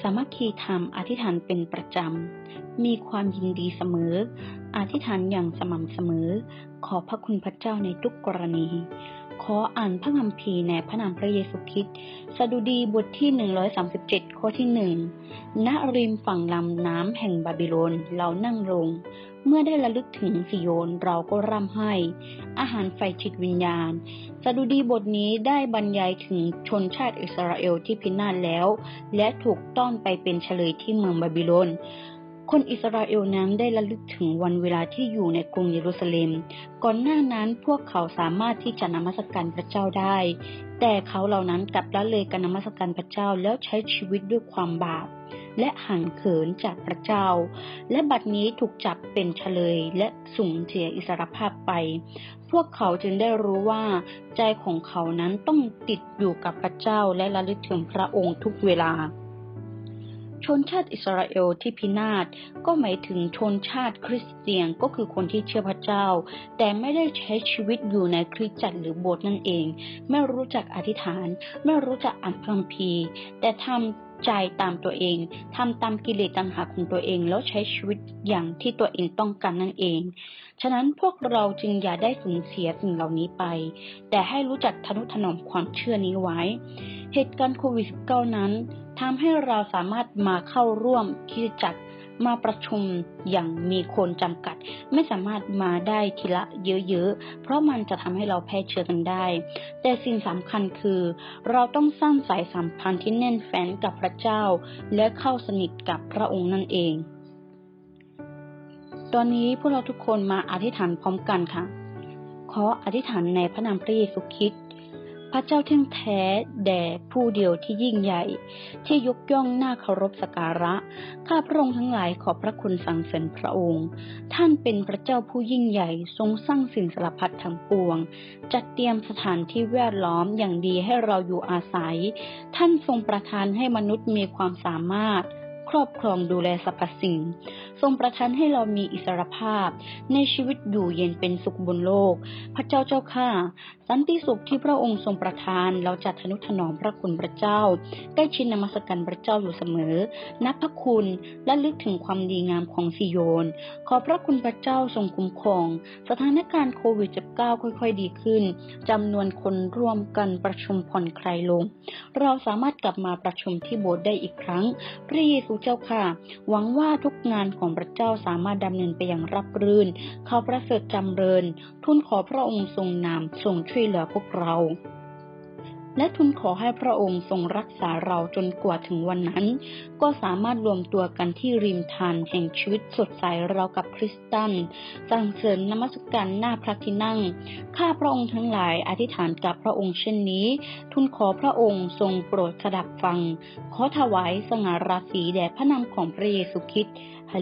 สามัคคีธรรมอธิษฐานเป็นประจำ มีความยินดีเสมอ อธิษฐานอย่างสม่ำเสมอ ขอพระคุณพระเจ้าในทุกกรณี ขออ่านพระคัมภีร์ในพระนามพระเยซูคริสต์สดุดีบทที่ 137 ข้อที่หนึ่งณริมฝั่งลำน้ำแห่งบาบิโลนเรานั่งลง เมื่อได้ระลึกถึงสิโยนเราก็ร่ำไห้ อาหารไฟจิตวิญญาณ สดุดีบทนี้ได้บรรยายถึงชนชาติอิสราเอลที่พินาศแล้ว และถูกต้อนไปเป็นเฉลยที่เมืองบาบิโลน คนอิสราเอลนั้นได้ระลึกถึงวันเวลาที่อยู่ในกรุงเยรูซาเล็ม ก่อนหน้านั้นพวกเขาสามารถที่จะนมัสการพระเจ้าได้ แต่เขาเหล่านั้นกลับละเลยการนมัสการพระเจ้าแล้วใช้ชีวิตด้วยความบาป และห่างเขินจากพระเจ้า และบัดนี้ถูกจับเป็นเฉลยและสูญเสียอิสรภาพไป พวกเขาจึงได้รู้ว่า ใจของเขานั้นต้องติดอยู่กับพระเจ้าและระลึกถึงพระองค์ทุกเวลา ชนชาติอิสราเอลที่พินาศก็หมายถึงชนชาติคริสเตียนก็คือคนที่เชื่อพระเจ้า แต่ไม่ได้ใช้ชีวิตอยู่ในคริสตจักรหรือโบสถ์นั่นเอง ไม่รู้จักอธิษฐาน ไม่รู้จักอ่านพระคัมภีร์ แต่ทำ ใจตามตัวเองทำตามกิเลสตัณหาของตัวเองแล้วใช้ชีวิตอย่างที่ตัวเองต้องการนั่นเอง ฉะนั้นพวกเราจึงอย่าได้สูญเสียสิ่งเหล่านี้ไป แต่ให้รู้จักทนุถนอมความเชื่อนี้ไว้ เหตุการณ์โควิด -19 นั้นทำให้เราสามารถมาเข้าร่วมคิดจักร มาประชุมอย่างมีคนจำกัด ไม่สามารถมาได้ทีละเยอะๆ เพราะมันจะทำให้เราแพร่เชื้อกันได้ แต่สิ่งสำคัญคือ เราต้องสร้างสายสัมพันธ์ที่แน่นแฟ้นกับพระเจ้า และเข้าสนิทกับพระองค์นั่นเอง ตอนนี้พวกเราทุกคนมาอธิษฐานพร้อมกันค่ะ ขออธิษฐานในพระนามพระเยซูคริสต์ พระเจ้าเที่ยงแท้แด่ผู้เดียวที่ยิ่งใหญ่ ที่ยกย่องหน้าเคารพสักการะ ข้าพระองค์ทั้งหลายขอบพระคุณสรรเสริญพระองค์ ท่านเป็นพระเจ้าผู้ยิ่งใหญ่ทรงสร้างสิ่งสารพัดทั้งปวง จัดเตรียมสถานที่แวดล้อมอย่างดีให้เราอยู่อาศัย ท่านทรงประทานให้มนุษย์มีความสามารถ ครอบครองดูแลสรรพสิ่ง ทรงประทานให้เรามีอิสรภาพ ในชีวิตอยู่เย็นเป็นสุขบนโลก พระเจ้าเจ้าข้าสันติสุขที่พระองค์ทรงประทาน เราจะทนุถนอมพระคุณพระเจ้า ใกล้ชิดนมัสการพระเจ้าอยู่เสมอ นับพระคุณและลึกถึงความดีงามของซิโยน ขอพระคุณพระเจ้าทรงคุ้มครอง สถานการณ์โควิด -19 ค่อยๆ ดีขึ้นจำนวนคนร่วมกันประชุมผ่อนคลายลง เราสามารถกลับมาประชุมที่โบสถ์ได้อีกครั้ง พระเยซูเจ้าค่ะ หวังว่าทุกงานของพระเจ้าสามารถดำเนินไปอย่างรับรื่น เขาประเสริฐจำเริญทุนขอพระองค์ทรงนำทรงช่วยเหลือพวกเราและทุนขอให้พระองค์ทรงรักษาเราจนกว่าถึงวันนั้น ก็สามารถรวมตัวกันที่ริมทานแห่งชีวิตสดใสเรากับคริสตันสรรเสริญนมัสการหน้าพระที่นั่ง ข้าพระองค์ทั้งหลายอธิษฐานกับพระองค์เช่นนี้ทุนขอพระองค์ทรงโปรดสดับฟัง ขอถวายสง่าราศีแด่พระนามของพระเยซูคริสต์ ฮา